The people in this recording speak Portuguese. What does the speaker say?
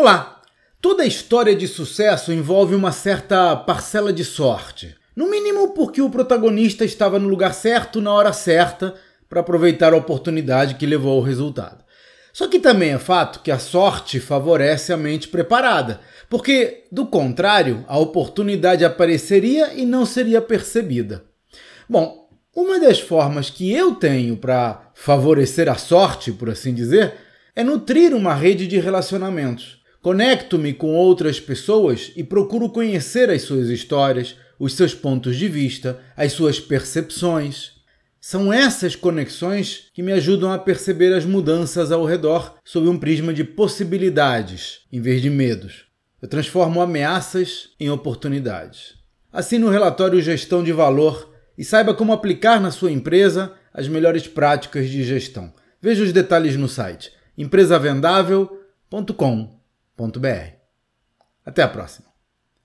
Olá! Toda história de sucesso envolve uma certa parcela de sorte. No mínimo porque o protagonista estava no lugar certo na hora certa para aproveitar a oportunidade que levou ao resultado. Só que também é fato que a sorte favorece a mente preparada, porque, do contrário, a oportunidade apareceria e não seria percebida. Bom, uma das formas que eu tenho para favorecer a sorte, por assim dizer, é nutrir uma rede de relacionamentos. Conecto-me com outras pessoas e procuro conhecer as suas histórias, os seus pontos de vista, as suas percepções. São essas conexões que me ajudam a perceber as mudanças ao redor sob um prisma de possibilidades em vez de medos. Eu transformo ameaças em oportunidades. Assine o relatório Gestão de Valor e saiba como aplicar na sua empresa as melhores práticas de gestão. Veja os detalhes no site empresavendável.com.br. Até a próxima!